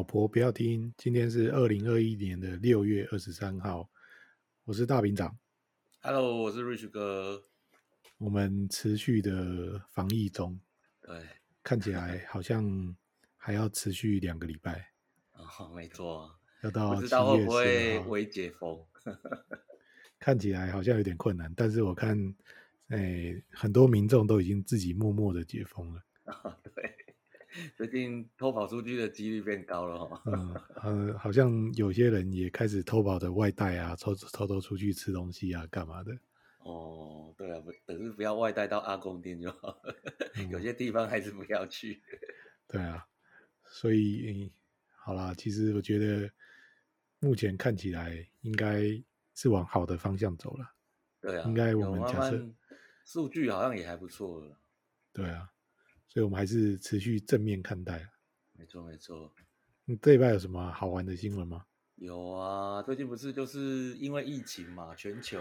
收听《脑婆不要听》。今天是二零二一年的六月二十三号，我是大饼长。Hello，我是 Rich 哥。我们持续的防疫中，对，看起来好像还要持续两个礼拜。哦，没错，要到不知道会不会微解封？看起来好像有点困难，但是我看，哎，很多民众都已经自己默默的解封了。哦，对。最近偷跑出去的几率变高了哈。嗯，呃，好像有些人也开始偷跑的外带啊，偷偷偷出去吃东西啊，干嘛的？哦，对啊，不，可是不要外带到阿公店就好。嗯，有些地方还是不要去。对啊，所以好啦，其实我觉得目前看起来应该是往好的方向走了。对啊，应该我们假设数据好像也还不错了。对啊。所以，我们还是持续正面看待。没错，没错。你这一拜有什么好玩的新闻吗？有啊，最近不是就是因为疫情嘛，全球。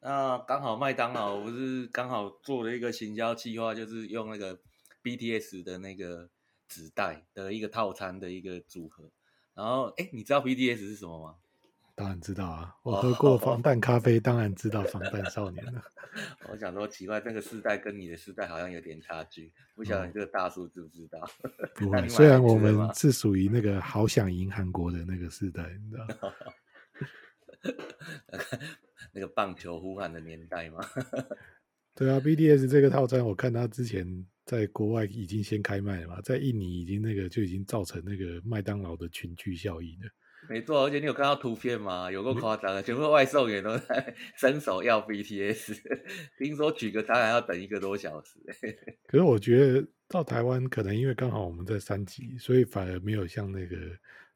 那刚好麦当劳不是刚好做了一个行销计划，就是用那个 BTS 的那个纸袋的一个套餐的一个组合。然后，哎，你知道 BTS 是什么吗？当然知道啊，我喝过防弹咖啡，当然知道防弹少年了。我想说奇怪，这个世代跟你的世代好像有点差距，不晓得你这个大叔知不知道？不会，虽然我们是属于那个好想赢韩国的那个世代，你知道？那个棒球呼喊的年代吗？对啊，BDS 这个套餐，我看他之前在国外已经先开卖了嘛，在印尼已经那个就已经造成那个麦当劳的群聚效应了。没错，而且你有看到图片吗？有够夸张的，全部外送员都在伸手要 BTS，听说取个餐还要等一个多小时。可是我觉得到台湾，可能因为刚好我们在三级，所以反而没有像那个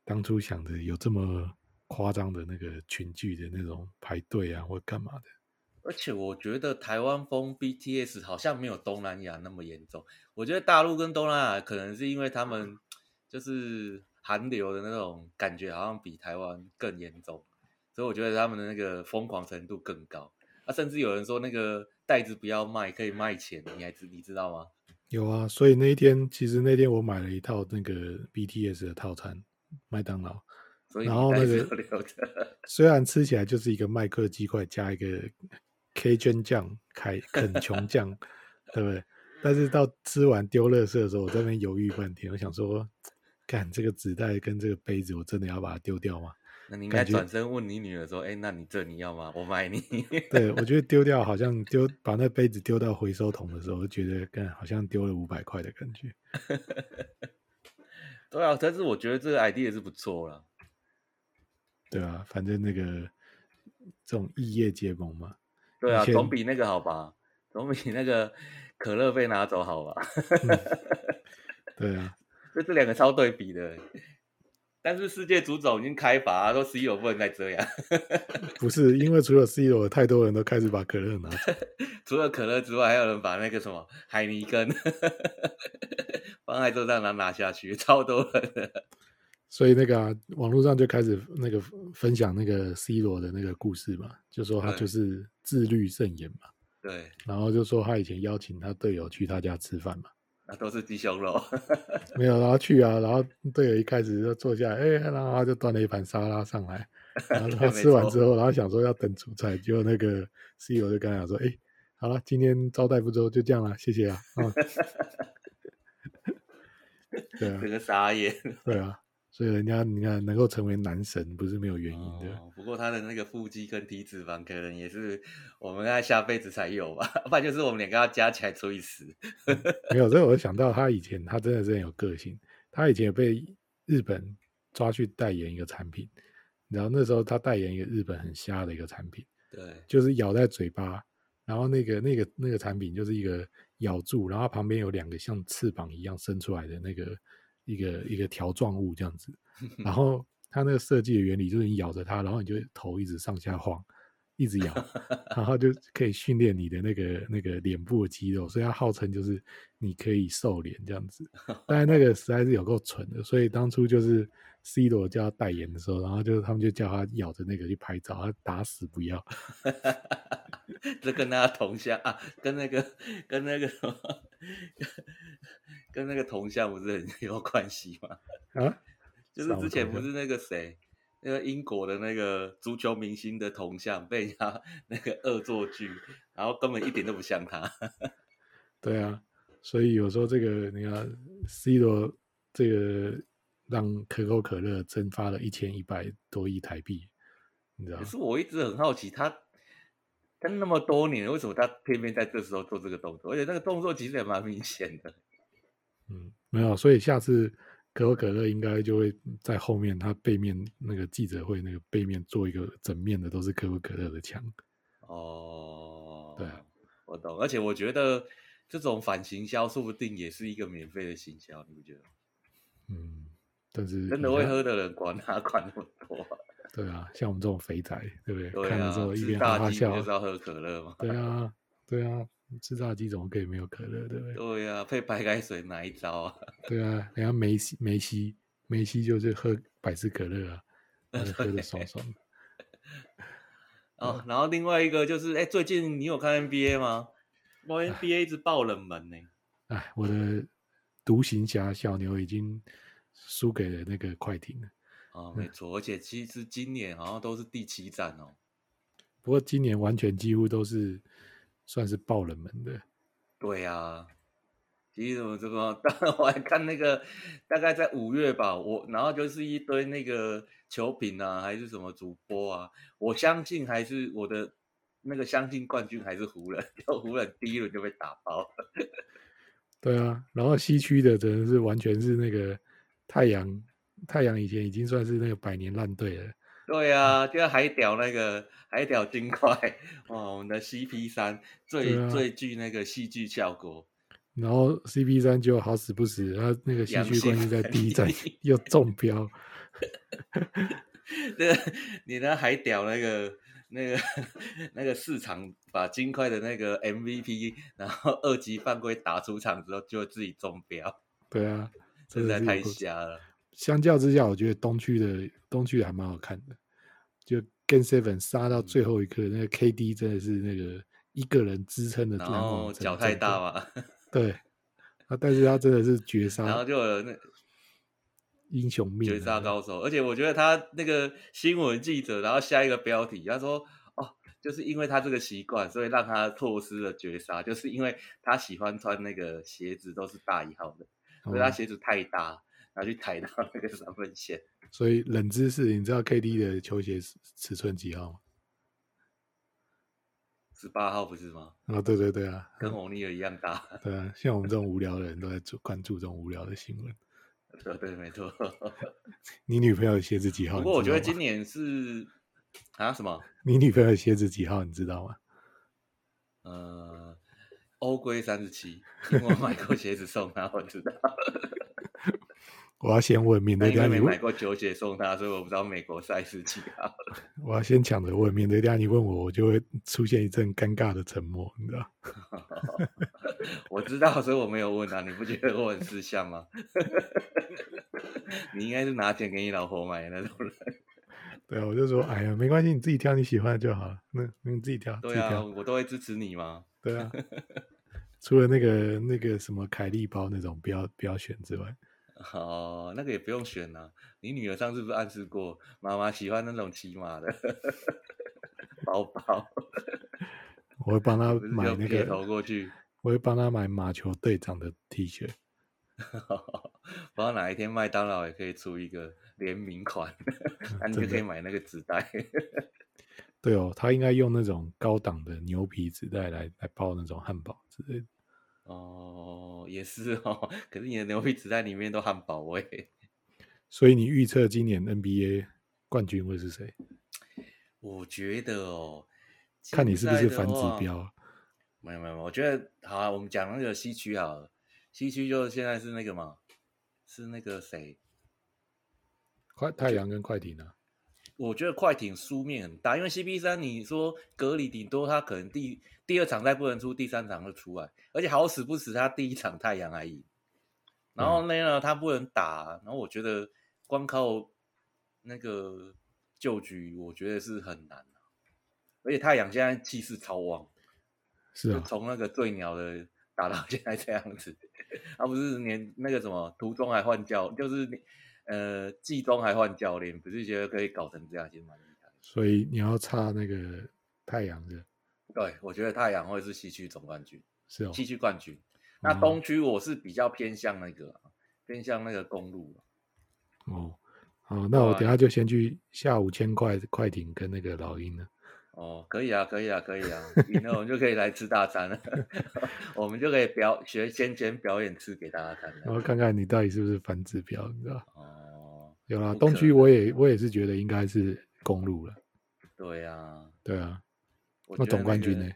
当初想的有这么夸张的那个群聚的那种排队啊，或干嘛的。而且我觉得台湾封 BTS 好像没有东南亚那么严重。我觉得大陆跟东南亚可能是因为他们就是。韩流的那种感觉好像比台湾更严重，所以我觉得他们的那个疯狂程度更高。啊，甚至有人说那个袋子不要卖，可以卖钱，你还知你知道吗？有啊，所以那一天其实那天我买了一套那个 BTS 的套餐，麦当劳，所以然后那个虽然吃起来就是一个麦克鸡块加一个 Cajun 酱、凯肯琼酱，对不对？但是到吃完丢垃圾的时候，我在那边犹豫半天，我想说。看这个纸袋跟这个杯子，我真的要把它丢掉吗？那你应该转身问你女儿说：“哎、欸，那你这你要吗？我买你。”对，我觉得丢掉好像 丢把那杯子丢到回收桶的时候，我觉得干好像丢了五百块的感觉。对啊，但是我觉得这个 idea 是不错了。对啊，反正那个这种异业结盟嘛。对啊，总比那个好吧？总比那个可乐被拿走好吧？嗯、对啊。这这两个超对比的，但是世界足总已经开罚，说 C 罗不能再这样。不是，因为除了 C 罗，太多人都开始把可乐拿走。除了可乐之外，还有人把那个什么海尼根放在桌上拿拿下去，超多人的。所以那个、啊、网络上就开始那个分享那个 C 罗的那个故事嘛，就说他就是自律甚严嘛。对。然后就说他以前邀请他队友去他家吃饭嘛。那都是鸡胸肉，没有，然后去啊，然后队友一开始就坐下来，哎、欸，然后他就端了一盘沙拉上来，然后他吃完之后，然后想说要等主菜，结果那个室友就跟他讲说，哎、欸，好了，今天招待不周，就这样了，谢谢啊，嗯，对啊，这个傻眼，对啊。所以人家你看能够成为男神，不是没有原因的。哦、不过他的那个腹肌跟体脂肪，可能也是我们在下辈子才有吧？不然就是我们两个要加起来除以十。没有，所以我就想到他以前，他真的是很有个性。他以前也被日本抓去代言一个产品，然后那时候他代言一个日本很瞎的一个产品，对，就是咬在嘴巴，然后那个那个那个产品就是一个咬住，然后旁边有两个像翅膀一样伸出来的那个一个一个条状物这样子，然后它那个设计的原理就是你咬着它，然后你就头一直上下晃。一直咬，然后就可以训练你的那个那个脸部的肌肉，所以它号称就是你可以瘦脸这样子。但是那个实在是有够蠢的，所以当初就是 C 罗叫他代言的时候，然后就他们就叫他咬着那个去拍照，他打死不要。这跟他同乡啊，跟那个跟那个什么，跟那个铜像不是很 有关系吗？啊，就是之前不是那个谁？那个英国的那个足球明星的铜像被人家 那个恶作剧，然后根本一点都不像他。对啊，所以有时候这个你看，C 罗这个让可口可乐蒸发了一千一百多亿台币，你知道吗？可是我一直很好奇，他他那么多年，为什么他偏偏在这时候做这个动作？而且那个动作其实也蛮明显的。嗯，没有，所以下次。可口可乐应该就会在后面，它背面那个记者会那个背面做一个整面的都是可口可乐的墙。哦，对啊，我懂。而且我觉得这种反行销说不定也是一个免费的行销，你不觉得？嗯，但是真的会喝的人管他 管那么多。对啊，像我们这种肥仔，对不对？对啊，看了之后一边哈哈笑，就是要喝可乐嘛。对啊，对啊。吃炸鸡怎么可以没有可乐，对不对？对呀、啊，配白开水哪一招啊？对啊，人家梅西梅西梅西就是喝百事可乐啊，喝的爽爽的。哦，然后另外一个就是，哎，最近你有看 NBA 吗？我 NBA 一直爆冷门呢。哎，我的独行侠小牛已经输给了那个快艇了。哦，没错，而且其实今年好像都是第七战哦。不过今年完全几乎都是。算是爆冷门的，对呀、啊。其实我这个，当然我还看那个，大概在五月吧，我然后就是一堆那个球评啊，还是什么主播啊，我相信还是我的那个相信冠军还是湖人，就湖人第一轮就被打爆了。对啊，然后西区的真的是完全是那个太阳，太阳以前已经算是那个百年烂队了。对啊，就像海屌那个海屌金块，哦，我们的 CP 三最、啊、最具那个戏剧效果。然后 CP 三就好死不死，他那个戏剧冠军在第一站又中标。那个你那海屌那个那个那个市场把金块的那个 MVP，然后二级犯规打出场之后就自己中标。对啊，实在太瞎了。相较之下，我觉得东区的东区还蛮好看的。就 Game Seven 杀到最后一刻，嗯、那个 KD 真的是那个一个人支撑的，然后脚太大嘛。对，啊，但是他真的是绝杀，然后就有那英雄命绝杀高手。而且我觉得他那个新闻记者，然后下一个标题，他说：“哦，就是因为他这个习惯，所以让他错失了绝杀，就是因为他喜欢穿那个鞋子都是大一号的，所以他鞋子太大。嗯”拿去抬到那个三分线，所以冷知识，你知道 KD 的球鞋尺寸几号吗？十八号不是吗？啊、哦，对对对啊，跟欧尼尔一样大。对啊，像我们这种无聊的人都在关注这种无聊的新闻。对对，没错。你女朋友的鞋子几号？不过我觉得今年是啊什么？你女朋友的鞋子几号？你知道吗？呃，欧规三十七，因为我买过鞋子送她，我知道。我要先问，免得等下你没买过球鞋送他，所以我不知道美国赛事几号。我要先抢着问，免得等下你问我，我就会出现一阵尴尬的沉默，你知道？我知道，所以我没有问啊。你不觉得我很识相吗？你应该是拿钱给你老婆买的那种人。对啊，我就说，哎呀，没关系，你自己挑你喜欢的就好了。那你自己挑。对啊，我都会支持你嘛。对啊。除了那个那个什么凯利包那种不要不要选之外。哦，那个也不用选呐、啊。你女儿上次不是暗示过，妈妈喜欢那种骑马的 包包？我会帮她买那个。撇头过去。我会帮她买马球队长的 T 恤。不知道哪一天麦当劳也可以出一个联名款，那、嗯、你就可以买那个纸袋。对哦，他应该用那种高档的牛皮纸袋来来包那种汉堡之类的。哦，也是哦。可是你的牛皮纸袋里面都汉堡味，所以你预测今年 NBA 冠军会是谁？我觉得哦，看你是不是反指标。没有没有，我觉得好啊，我们讲那个西区好了，西区就现在是那个嘛，是那个谁？快太阳跟快艇啊。我觉得快艇输面很大，因为 CP 三你说隔离顶多他可能第第二场再不能出，第三场就出来，而且好死不死他第一场太阳还赢，然后那个他不能打，然后我觉得光靠那个救局，我觉得是很难，而且太阳现在气势超旺，是啊，从那个最鸟的打到现在这样子，他不是连那个什么途中还换教，就是。呃，季中还换教练，不是觉得可以搞成这样，其实蛮厉害。所以你要差那个太阳的。对，我觉得太阳会是西区总冠军，是哦，西区冠军。那东区我是比较偏向那个，嗯、偏向那个公路。哦，好，那我等下就先去下五千块快艇跟那个老鹰了。哦，可以啊，可以啊，可以啊，赢了我们就可以来吃大餐了，我们就可以表学先前表演吃给大家看，然后看看你到底是不是反指标，你知道？哦，有啦，东区我也我也是觉得应该是公路了。对啊，对啊，那总冠军呢？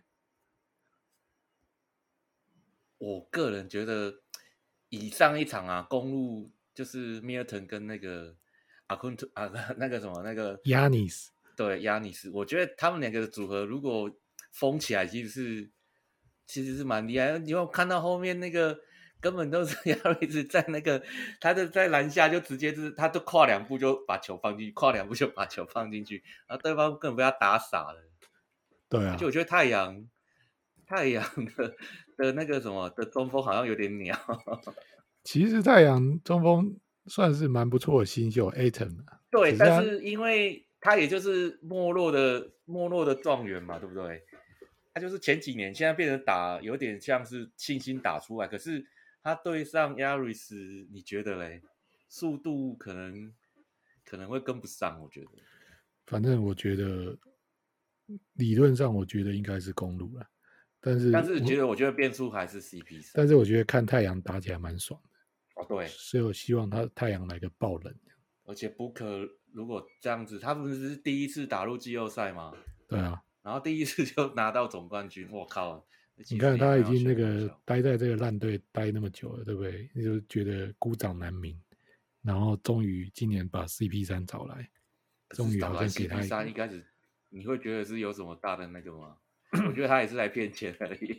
我个人觉得，以上一场啊，公路就是米尔顿跟那个阿昆图啊，那个什么那个亚尼斯。对，亚尼斯，我觉得他们两个的组合如果封起来，其实是其实是蛮厉害。因为看到后面那个根本都是 亚尼斯在那个，他就在篮下就直接就是他都跨两步就把球放进去，跨两步就把球放进去，然后对方根本被他打傻了。对啊，就我觉得太阳太阳的的那个什么的中锋好像有点鸟。其实太阳中锋算是蛮不错的新秀，Ayton。对，但是因为。他也就是没落的没落的状元嘛，对不对？他就是前几年，现在变成打有点像是信心打出来，可是他对上亚瑞斯，你觉得嘞？速度可能可能会跟不上，我觉得。反正我觉得理论上，我觉得应该是公路了，但是但是觉得我觉得变数还是 CP3。但是我觉得看太阳打起来蛮爽的。哦，对，所以我希望他太阳来个爆冷，而且不可。如果这样子，他不是第一次打入季后赛吗？对啊，然后第一次就拿到总冠军，我靠！你看他已经那个待在这个烂队待那么久了，对不对？你就觉得孤掌难鸣，然后终于今年把 CP 三找来，终于好像给他 CP 三一开始你会觉得是有什么大的那个吗？我觉得他也是来骗钱而已，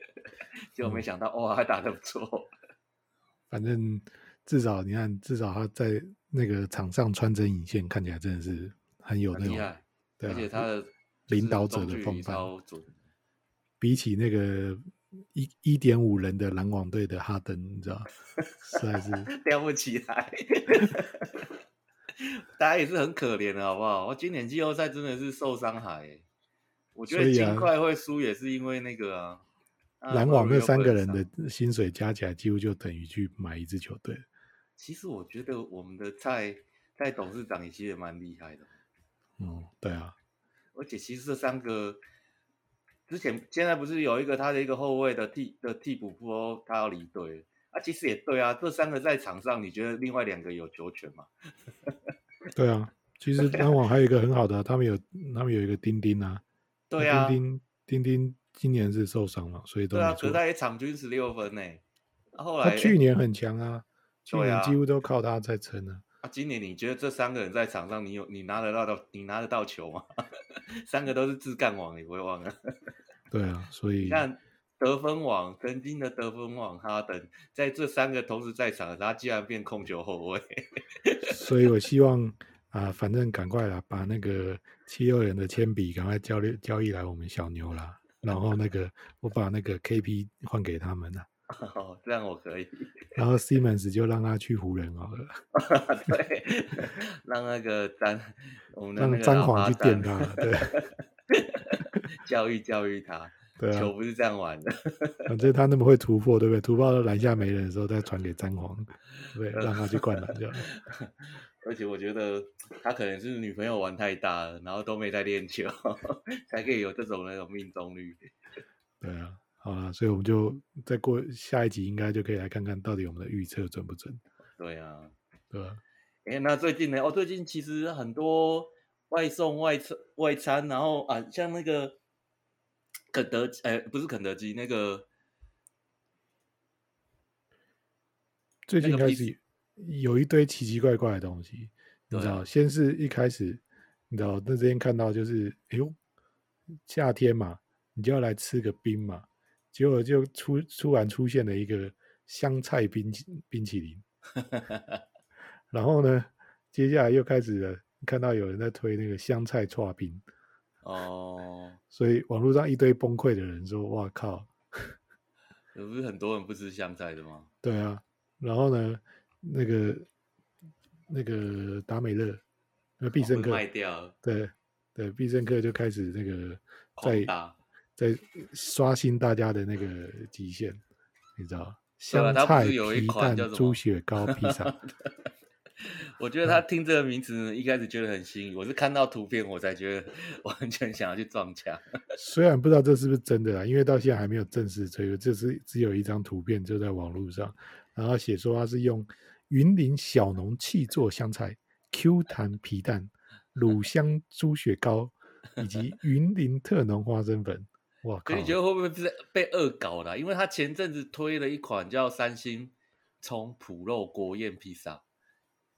结果没想到、嗯、哇，还打得不错。反正至少你看，至少他在。那个场上穿针引线，看起来真的是很有那种，对啊，而且他的领导者的风范，比起那个一一点五人的篮网队的哈登，你知道，实在是 吊不起来。大家也是很可怜的，好不好？我今年季后赛真的是受伤海，我觉得尽快会输也是因为那个啊，篮网那三个人的薪水加起来，几乎就等于去买一支球队。其实我觉得我们的蔡蔡董事长也其实也蛮厉害的。嗯，对啊。而且其实这三个之前现在不是有一个他的一个后卫的替的替补说他要离队啊，其实也对啊。这三个在场上，你觉得另外两个有球权吗？对啊，其实篮网还有一个很好的，他们有他们有一个丁丁啊。对啊。丁丁丁丁今年是受伤了，所以都对啊，可是他也场均十六分呢。后来他去年很强啊。去年几乎都靠他在撑呢。啊，今年你觉得这三个人在场上，你有你拿得到的，你拿得到球吗？三个都是自干王，你不会忘了。对啊，所以你看得分王，曾经的得分王哈登，在这三个同时在场，他竟然变控球后卫。所以我希望啊、呃，反正赶快啦，把那个七六人的铅笔赶快交易交易来我们小牛啦，然后那个我把那个 KP 换给他们了。哦，这样我可以。然后 Simmons 就让他去湖人好了。对，让那个詹，我们的那个詹皇去电他，对。教育教育他，对啊，球不是这样玩的。反正他那么会突破，对不对？突破到篮下没人的时候，再传给詹皇，对，让他去灌篮这样。而且我觉得他可能是女朋友玩太大了，然后都没在练球，才可以有这种那种命中率。对啊。好了，所以我们就再过下一集，应该就可以来看看到底我们的预测准不准。对啊，对啊。哎、欸，那最近呢？哦，最近其实很多外送外餐外餐，然后啊，像那个肯德基哎、欸，不是肯德基，那个最近开始有一堆奇奇怪怪的东西，你知道？啊、先是一开始，你知道那这边看到就是，哎呦，夏天嘛，你就要来吃个冰嘛，结果就出突然出现了一个香菜冰冰淇淋，然后呢，接下来又开始了，看到有人在推那个香菜串冰。哦，所以网络上一堆崩溃的人说：“哇靠，有不是很多人不吃香菜的吗？” 对啊，然后呢，那个那个达美乐，那必胜客卖掉了，对对，必胜客就开始那个在在刷新大家的那个极限，你知道香菜皮蛋猪血糕披萨。我觉得他听这个名字，一开始觉得很新颖。我是看到图片，我才觉得完全想要去撞墙。虽然不知道这是不是真的啦，因为到现在还没有正式推出，这是只有一张图片就在网络上，然后写说他是用云林小农气做香菜、Q 弹皮蛋、乳香猪血糕以及 云林特浓花生粉。哇可！你觉得会不会是被恶搞的？因为他前阵子推了一款叫三星葱脯肉国宴披萨。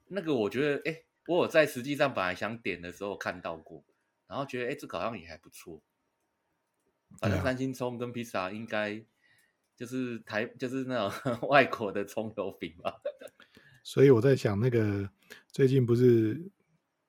那个我觉得，哎、欸，我有在实际上本来想点的时候看到过，然后觉得，哎、欸，这个好像也还不错。反正三星葱跟披萨应该就是台，就是那种 外国的葱油饼吧。所以我在想，那个最近不是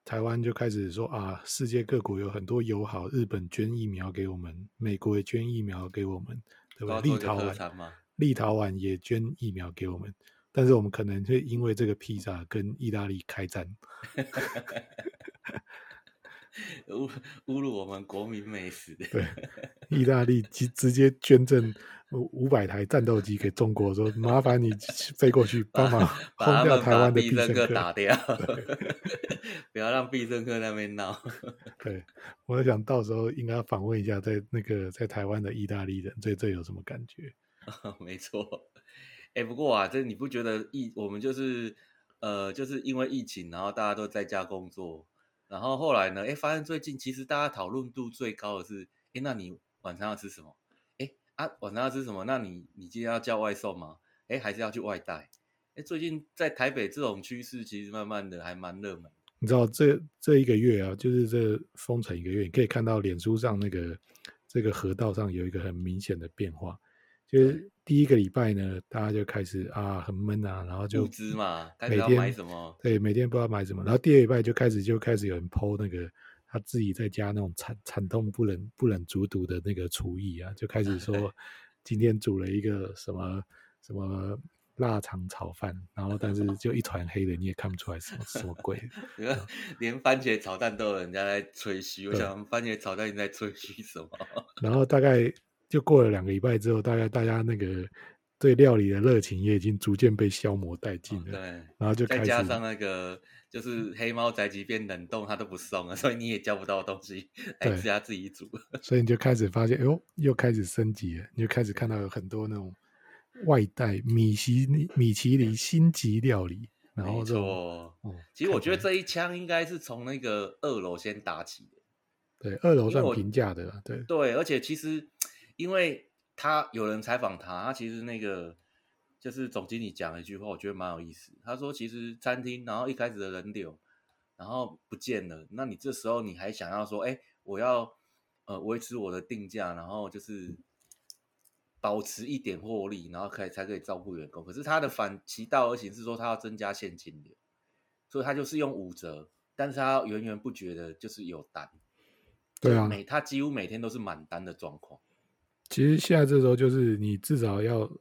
台湾就开始说啊，世界各国有很多友好，日本捐疫苗给我们，美国也捐疫苗给我们，对吧？立陶宛，立陶宛也捐疫苗给我们。但是我们可能会因为这个披萨跟意大利开战，侮侮辱我们国民美食。对，意大利直直接捐赠五百台战斗机给中国，说麻烦你飞过去帮忙轰掉台湾的必胜客，打掉，不要让必胜客那边闹。对，我想到时候应该要访问一下，在那个在台湾的意大利人，这这有什么感觉？没错。哎，不过啊，这你不觉得疫我们就是呃，就是因为疫情，然后大家都在家工作，然后后来呢，哎，发现最近其实大家讨论度最高的是，哎，那你晚上要吃什么？哎啊，晚上要吃什么？那你你今天要叫外送吗？哎，还是要去外带？哎，最近在台北这种趋势其实慢慢的还蛮热门。你知道这这一个月啊，就是这封城一个月，你可以看到脸书上那个这个河道上有一个很明显的变化。就是第一个礼拜呢，大家就开始啊很闷啊，然后就物资嘛，每天买什么？对，每天不知道买什么。然后第二礼拜就开始就开始有人 po 那个他自己在家那种惨惨痛不忍不忍卒读的那个厨艺啊，就开始说 今天煮了一个什么什么腊肠炒饭，然后但是就一团黑的，你也看不出来什么什么鬼。连番茄炒蛋都有人家在吹嘘，我想番茄炒蛋你在吹嘘什么？然后大概。就过了两个礼拜之后，大概大家那个对料理的热情也已经逐渐被消磨殆尽了。哦、对，然后就开始再加上那个就是黑猫宅急便冷冻，它都不送了，所以你也叫不到东西来自家自己煮。所以你就开始发现，哎呦，又开始升级了，你就开始看到有很多那种外带米其米其林星级料理。然后就，嗯、其实我觉得这一枪应该是从那个二楼先打起的。对，二楼算平价的，对对，而且其实。因为他有人采访他，他其实那个就是总经理讲了一句话，我觉得蛮有意思。他说，其实餐厅然后一开始的人流，然后不见了，那你这时候你还想要说，哎，我要呃维持我的定价，然后就是保持一点获利，然后可以才可以照顾员工。可是他的反其道而行是说，他要增加现金流，所以他就是用五折，但是他源源不绝的就是有单，对啊，每他几乎每天都是满单的状况。其实现在这时候就是你至少要，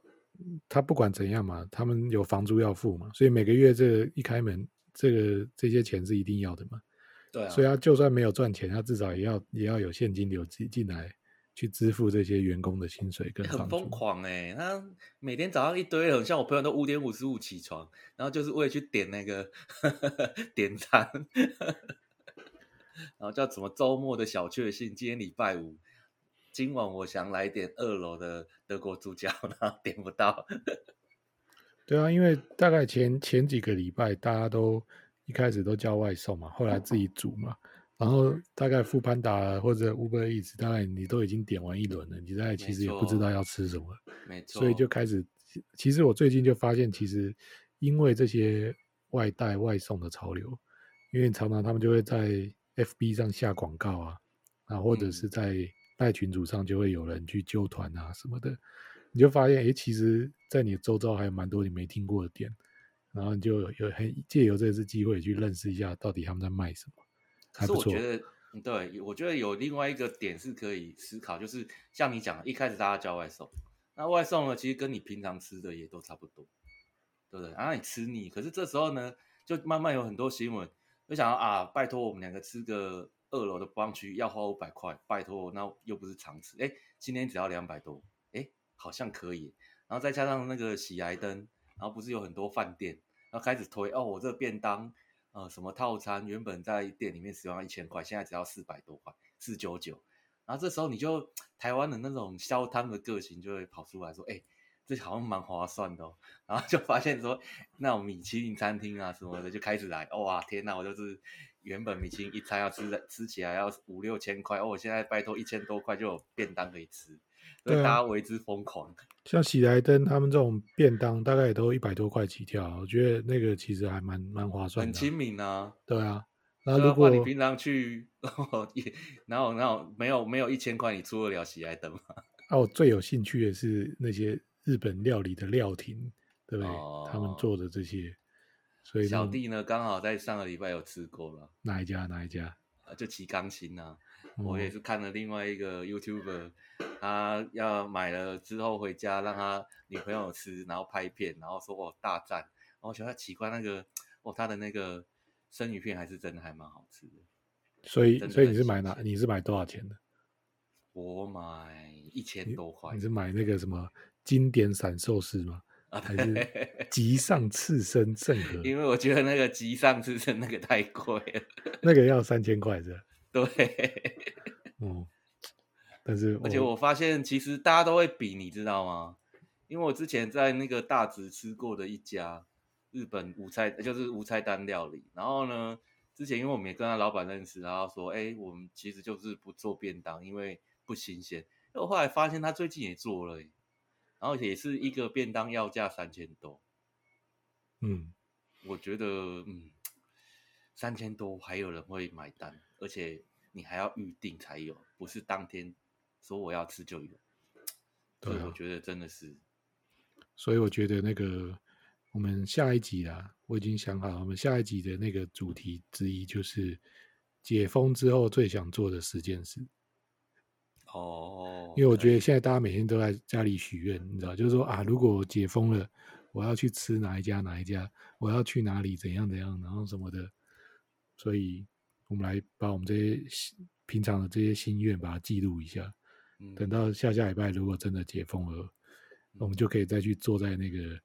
他不管怎样嘛，他们有房租要付嘛，所以每个月这个一开门，这个这些钱是一定要的嘛。对啊。所以他就算没有赚钱，他至少也要也要有现金流进进来去支付这些员工的薪水跟。很疯狂哎、欸，他每天早上一堆人，像我朋友都五点五十五起床，然后就是为了去点那个 点餐，然后叫什么周末的小确幸，今天礼拜五。今晚我想来点二楼的德国猪脚，然后点不到。对啊，因为大概前前几个礼拜大家都一开始都叫外送嘛，后来自己煮嘛，然后大概 foodpanda 或者 Uber Eats，大概你都已经点完一轮了，你大概其实也不知道要吃什么，没错，所以就开始。其实我最近就发现，其实因为这些外带外送的潮流，因为常常他们就会在 FB 上下广告啊，啊，或者是在赖群组上就会有人去揪团啊什么的，你就发现，哎，其实，在你的周遭还有蛮多你没听过的店，然后你就有很借由这次机会去认识一下，到底他们在卖什么。可是我觉得，对，我觉得有另外一个点是可以思考，就是像你讲的，一开始大家叫外送，那外送呢，其实跟你平常吃的也都差不多，对不对？然后你吃腻，可是这时候呢，就慢慢有很多新闻，就想要啊，拜托我们两个吃个二楼的 brunch 要花五百块，拜托，那又不是常吃，哎，今天只要两百多，哎，好像可以，然后再加上那个喜来登，然后不是有很多饭店，然后开始推，哦，我这个便当。呃，什么套餐原本在店里面使用一千块，现在只要四百多块，四九九。然后这时候你就台湾的那种消摊的个性就会跑出来说，哎，这好像蛮划算的哦。然后就发现说，那种米其林餐厅啊什么的就开始来，哇，天哪，我就是原本米其林一餐要吃的吃起来要五六千块，哦，我现在拜托一千多块就有便当可以吃。对，大家为之疯狂。像喜来登他们这种便当，大概也都一百多块起跳。我觉得那个其实还蛮蛮划算的，很亲民啊。对啊，那如果你平常去，然后然后没有没有一千块，你出得了喜来登吗？啊，我最有兴趣的是那些日本料理的料亭，对不对？哦、他们做的这些，所以小弟呢，刚好在上个礼拜有吃过了。哪一家？哪一家？啊，就吉冈兴啊。我也是看了另外一个 YouTuber，他要买了之后回家让他女朋友吃，然后拍片，然后说我大赞，然后我觉得奇怪那个哦，他的那个生鱼片还是真的还蛮好吃的。所以所以你是买哪？你是买多少钱的？我买一千多块你。你是买那个什么经典散寿司吗？啊，还是极上刺身圣和？因为我觉得那个极上刺身那个太贵了，那个要三千块是吧？对，嗯，但是而且我发现其实大家都会比，你知道吗？因为我之前在那个大直吃过的一家日本无菜，就是无菜单料理。然后呢，之前因为我们也跟他老板认识，然后说，哎，我们其实就是不做便当，因为不新鲜。我后来发现他最近也做了，然后也是一个便当要价三千多。嗯，我觉得，嗯，三千多还有人会买单。而且你还要预定才有，不是当天说我要吃就有。对，我觉得真的是。所以我觉得那个我们下一集啊，我已经想好，我们下一集的那个主题之一就是解封之后最想做的十件事。哦。因为我觉得现在大家每天都在家里许愿，你知道，就是说啊，如果解封了，我要去吃哪一家哪一家，我要去哪里怎样怎样，然后什么的，所以。我们来把我们这些平常的这些心愿，把它记录一下。等到下下礼拜如果真的解封了，我们就可以再去坐在那个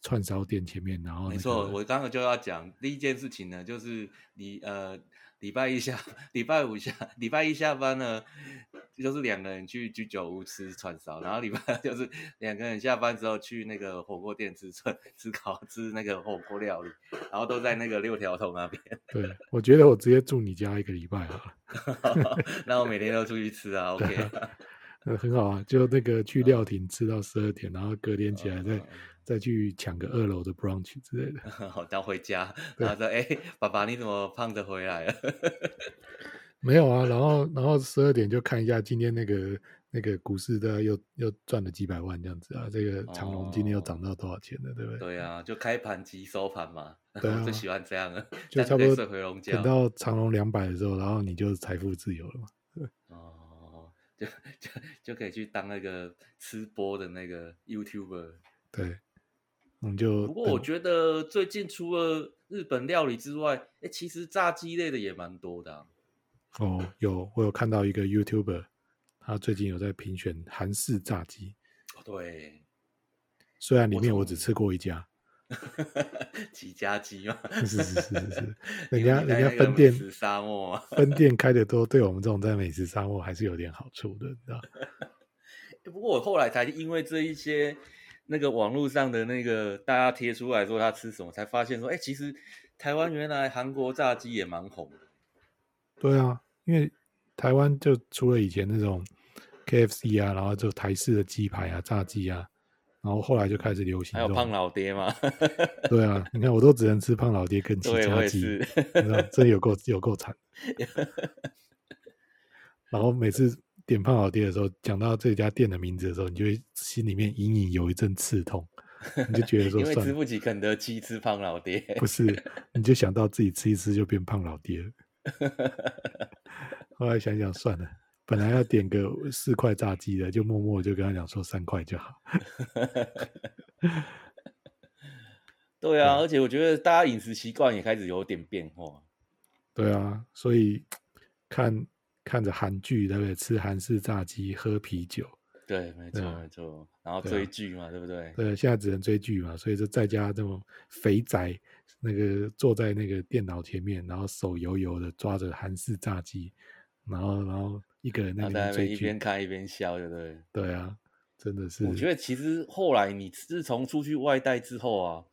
串烧店前面，然后、那个、没错，我刚刚就要讲第一件事情呢，就是你呃。礼拜一下，礼拜五下，礼拜一下班呢，就是两个人去居酒屋吃串烧，然后礼拜二 就是两个人下班之后去那个火锅店吃串吃烤吃那个火锅料理，然后都在那个六条通那边。对，我觉得我直接住你家一个礼拜好了。那我每天都出去吃啊，OK，很好啊，就那个去料亭吃到十二点，然后隔天起来再。再去抢个二楼的 brunch 之类的，好，然后回家，然后说：“哎、欸，爸爸，你怎么胖着回来了？” 没有啊，然后，然后十二点就看一下今天那个那个股市的又又赚了几百万这样子啊，这个长隆今天又涨到多少钱了，哦、对不对？对啊，就开盘即收盘嘛，对啊，我最喜欢这样了，就差不多等到长隆两百的时候，然后你就财富自由了嘛。对哦，就就就可以去当那个吃播的那个 YouTuber，对。就不过我觉得最近除了日本料理之外，哎，其实炸鸡类的也蛮多的啊。哦，有我有看到一个 YouTuber，他最近有在评选韩式炸鸡。哦，对。虽然里面我只吃过一家。几家鸡嘛？是是是是是，人家人家分店沙漠，分店开的 多，对我们这种在美食沙漠还是有点好处的，你知道？不过我后来才因为这一些。那个网络上的那个大家贴出来说他吃什么，才发现说，哎、欸，其实台湾原来韩国炸鸡也蛮红的。对啊，因为台湾就除了以前那种 KFC 啊，然后就台式的鸡排啊、炸鸡啊，然后后来就开始流行。还有胖老爹嘛？对啊，你看我都只能吃胖老爹跟起家鸡，真有够有够惨。然后每次点胖老爹的时候，讲到这家店的名字的时候，你就会心里面隐隐有一阵刺痛，你就觉得说，因为吃不起肯德基，吃胖老爹，不是，你就想到自己吃一吃就变胖老爹了。后来想想算了，本来要点个四块炸鸡的，就默默就跟他讲说三块就好。对啊，而且我觉得大家饮食习惯也开始有点变化。对啊，所以看看着韩剧，对不对？吃韩式炸鸡，喝啤酒。对，没错没错。然后追剧嘛，对，不对？对，现在只能追剧嘛，所以就在家这种肥宅。那个坐在那个电脑前面，然后手油油的抓着韩式炸鸡，然后然后一个人在那边一边看一边笑，对不对？对啊，真的是。我觉得其实后来你自从出去外带之后啊，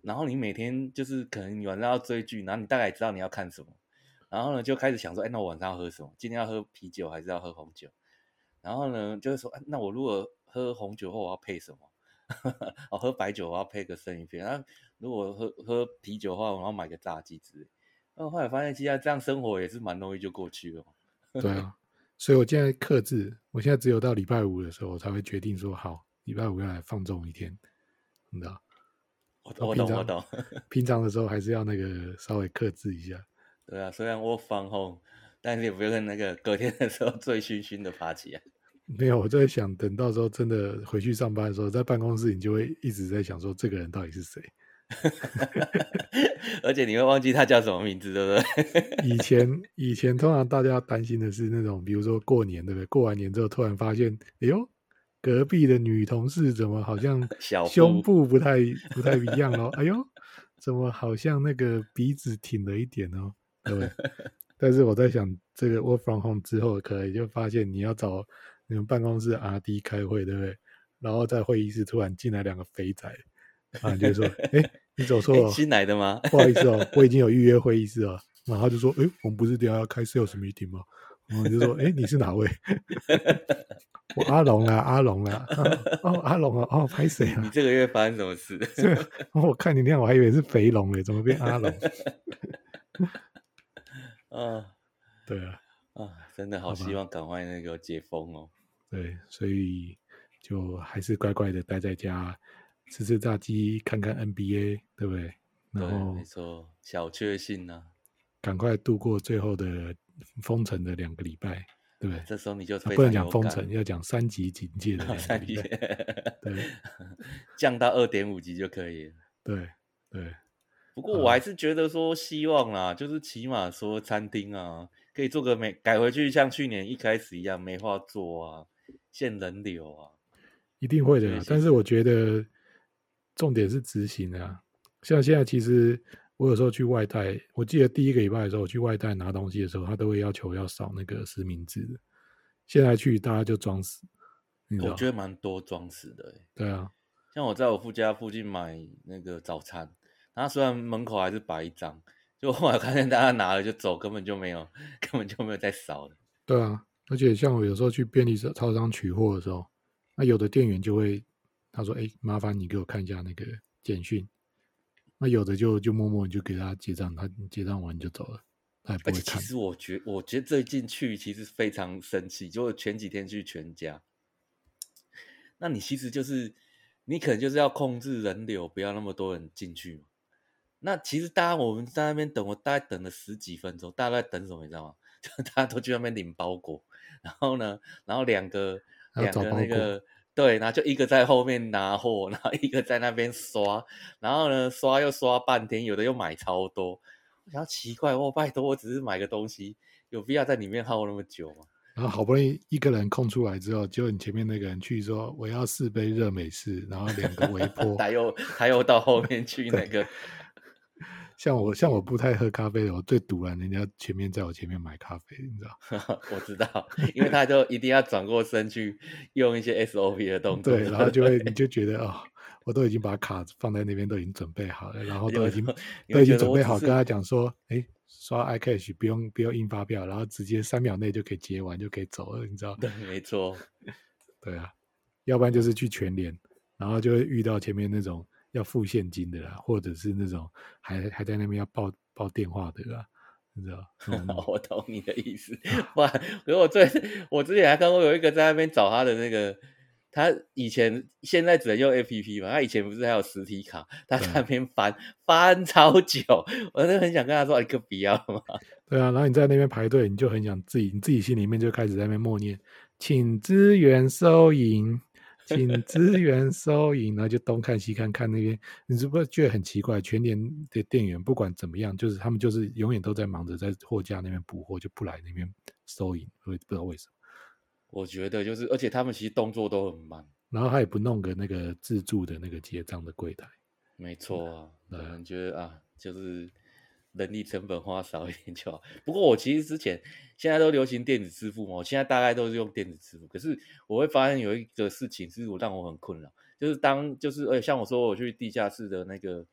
然后你每天就是可能你晚上要追剧，然后你大概知道你要看什么，然后呢就开始想说，哎，那我晚上要喝什么？今天要喝啤酒还是要喝红酒？然后呢就是说，哎，那我如果喝红酒后我要配什么？我 喝白酒我要配个生鱼片，然后如果喝喝啤酒的话，我要买个炸鸡之类。然后后来发现，其实这样生活也是蛮容易就过去了。对啊，所以我现在克制，我现在只有到礼拜五的时候，我才会决定说好，礼拜五要来放纵一天，你知道？我懂，我懂，我 懂。平常的时候还是要那个稍微克制一下。对啊，虽然我放后，但是也不用那个隔天的时候醉醺醺的爬起来。没有，我在想，等到时候真的回去上班的时候，在办公室你就会一直在想说，这个人到底是谁？而且你会忘记他叫什么名字，对不对？以前以前通常大家担心的是那种，比如说过年，对不对？过完年之后突然发现，哎呦，隔壁的女同事怎么好像胸部不太不太一样哦？哎呦，怎么好像那个鼻子挺了一点哦？对？但是我在想，这个 work from home 之后，可能就发现你要找。你们办公室 R D 开会对不对？然后在会议室突然进来两个肥仔，啊，就说：“哎、欸，你走错了，新来的吗？不好意思哦，我已经有预约会议室了。”然后就说：“哎、欸，我们不是等下要开 sales meeting 吗？”然后就说：“哎、欸，你是哪位？” 我阿龙啊，阿龙啊，哦，阿龙啊，哦，拍谁啊？你这个月发生什么事？我看你那样，我还以为是肥龙诶，怎么变阿龙？啊，对啊，啊，真的好希望赶快那个解封哦。对，所以就还是乖乖的待在家，吃吃炸鸡，看看 NBA，对不对？然后没错，小确幸呢，赶快度过最后的封城的两个礼拜，对不对？这时候你就、啊、不能讲封城，要讲三级警戒的三级，对，降到二点五级就可以了。对对，不过我还是觉得说希望啦，嗯、就是起码说餐厅啊，可以做个美改回去，像去年一开始一样没话做啊。限人流啊，一定会的。但是我觉得重点是执行啊。像现在，其实我有时候去外带，我记得第一个礼拜的时候，我去外带拿东西的时候，他都会要求要扫那个实名制的。现在去大家就装死，我觉得蛮多装死的。对啊，像我在我父家附近买那个早餐，他虽然门口还是摆一张，就后来看见大家拿了就走，根本就没有，根本就没有再扫的。对啊。而且像我有时候去便利超商取货的时候，那有的店员就会他说：“哎，麻烦你给我看一下那个简讯。”那有的就就默默就给他结账，他结账完就走了，他也不会看。其实我觉我觉得最近去其实非常生气，就前几天去全家，那你其实就是你可能就是要控制人流，不要那么多人进去嘛。那其实大家我们在那边等，我大概等了十几分钟，大家在等什么？你知道吗？就 大家都去那边领包裹。然后呢，然后两个两个那个对，然后就一个在后面拿货，然后一个在那边刷，然后呢刷又刷半天，有的又买超多，我想奇怪，我拜托，我只是买个东西，有必要在里面耗那么久吗？然后好不容易一个人空出来之后，就你前面那个人去说我要四杯热美式，然后两个微 波，他又他又到后面去那个。像我像我不太喝咖啡的，我最堵了人家前面在我前面买咖啡，你知道？我知道，因为他就一定要转过身去用一些 SOP 的动作。对，然后就会你就觉得哦，我都已经把卡放在那边，都已经准备好了，然后都已经都已经准备好，跟他讲说，哎、欸，刷 iCash 不用不用印发票，然后直接三秒内就可以结完，就可以走了，你知道？对，没错。对啊，要不然就是去全联，然后就会遇到前面那种要付现金的啦，或者是那种还还在那边要报报电话的啦，你知道？我懂你的意思。哇，可是我最我之前还看过有一个在那边找他的那个。他以前现在只能用 APP 嘛？他以前不是还有实体卡？他在那边翻、嗯、翻超久，我真的很想跟他说：“你可不要嘛。”对啊，然后你在那边排队，你就很想自己，你自己心里面就开始在那边默念：“请支援收银，请支援收银。”然后就东看西看，看那边，你是不是觉得很奇怪？全年的店员不管怎么样，就是他们就是永远都在忙着在货架那边补货，就不来那边收银，我也不知道为什么。我觉得就是，而且他们其实动作都很慢，然后他也不弄个那个自助的那个结账的柜台。没错啊，可能觉得啊，就是人力成本花少一点就好。不过我其实之前现在都流行电子支付嘛，我现在大概都是用电子支付。可是我会发现有一个事情是我让我很困扰，就是当就是呃像我说我去地下室的那个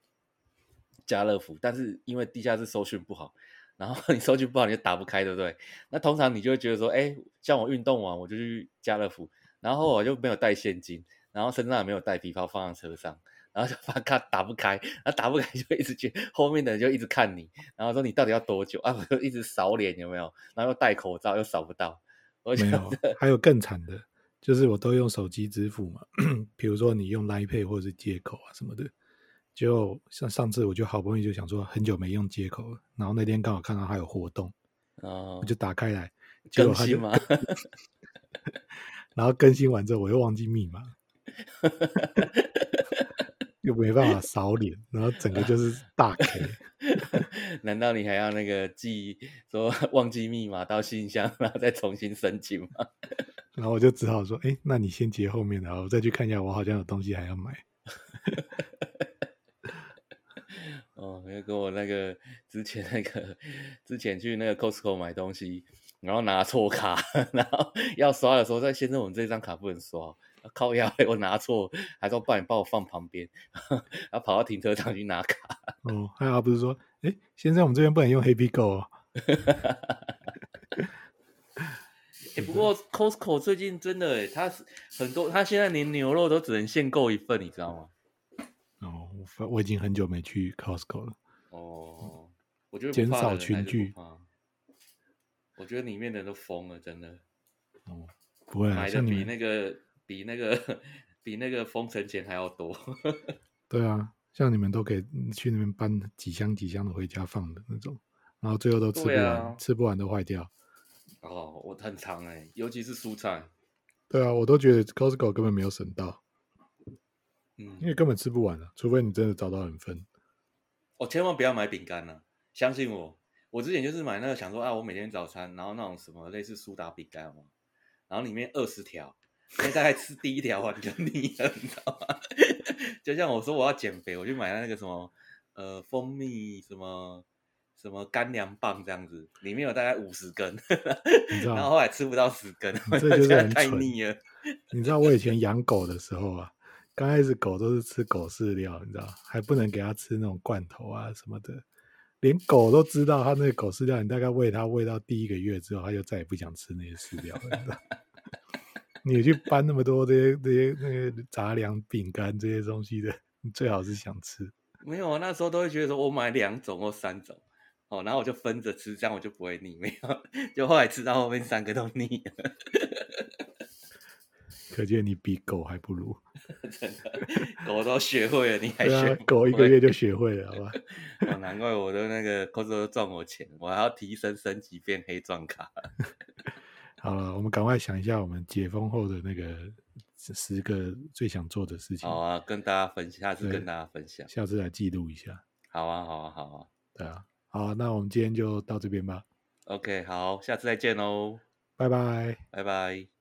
家乐福，但是因为地下室收讯不好。然后你收据不好，你就打不开，对不对？那通常你就会觉得说，哎，像我运动完我就去家乐福，然后我就没有带现金，然后身上也没有带皮包放在车上，然后就把卡打不开，然后打不开就一直觉得后面的人就一直看你，然后说你到底要多久啊？我就一直扫脸有没有？然后又戴口罩又扫不到，我觉得没有。还有更惨的，就是我都用手机支付嘛，比如说你用 Line Pay 或者是接口啊什么的。就像上次，我就好不容易就想说很久没用接口了，然后那天刚好看到它有活动，哦，我就打开来更新吗？然后更新完之后我又忘记密码，又没办法扫脸，然后整个 就是大 K。难道你还要那个记说 忘记密码到信箱，然后再重新申请吗？然后我就只好说，哎，那你先接后面的，我再去看一下，我好像有东西还要买。哦，因为跟我那个之前那个之前去那个 Costco 买东西，然后拿错卡，然后要刷的时候，在先生，我们这张卡不能刷，靠腰，我拿错，还说帮你帮我放旁边，然后跑到停车场去拿卡。哦，还好不是说，哎，现在，我们这边不能用 Happy Go 哦。哎，不过 Costco 最近真的，哎，他是很多，他现在连牛肉都只能限购一份，你知道吗？哦，我我已经很久没去 Costco 了。哦，我觉得减少群聚。我觉得里面的人都疯了，真的。哦，不会啊，买的比那个比那个 比那个封城前还要多。对啊，像你们都可以去那边搬几箱几箱的回家放的那种，然后最后都吃不完，啊、吃不完都坏掉。哦，我很长哎，尤其是蔬菜。对啊，我都觉得 Costco 根本没有省到。嗯，因为根本吃不完了，除非你真的找到人分。哦，千万不要买饼干了，相信我，我之前就是买那个想说啊，我每天早餐，然后那种什么类似苏打饼干嘛，然后里面二十条，因为大概吃第一条啊你就腻了，你知道吗？就像我说我要减肥，我就买那个什么呃蜂蜜什么什么干粮棒这样子，里面有大概五十根，然后后来吃不到十根，这就是太腻了。你知道我以前 养狗的时候啊。刚开始狗都是吃狗饲料，你知道，还不能给它吃那种罐头啊什么的，连狗都知道它那个狗饲料，你大概喂它喂到第一个月之后，它就再也不想吃那些饲料了，你去搬那么多这些这些那个杂粮、饼干这些东西的，你最好是想吃。没有，那时候都会觉得说我买两种或三种，哦，然后我就分着吃，这样我就不会腻。没有，就后来吃到后面三个都腻了。可见你比狗还不如，真的，狗都学会了，你 还学、啊？狗一个月就学会了，好吧？哦，难怪我的那个 Costco 都赚我钱，我还要提升升级变黑钻卡。好了，我们赶快想一下我们解封后的那个十个最想做的事情。好啊，跟大家分享，下次跟大家分享，下次来记录一下。好啊，好啊，好啊，对啊，好啊，那我们今天就到这边吧。OK，好，下次再见喽，拜拜，拜拜。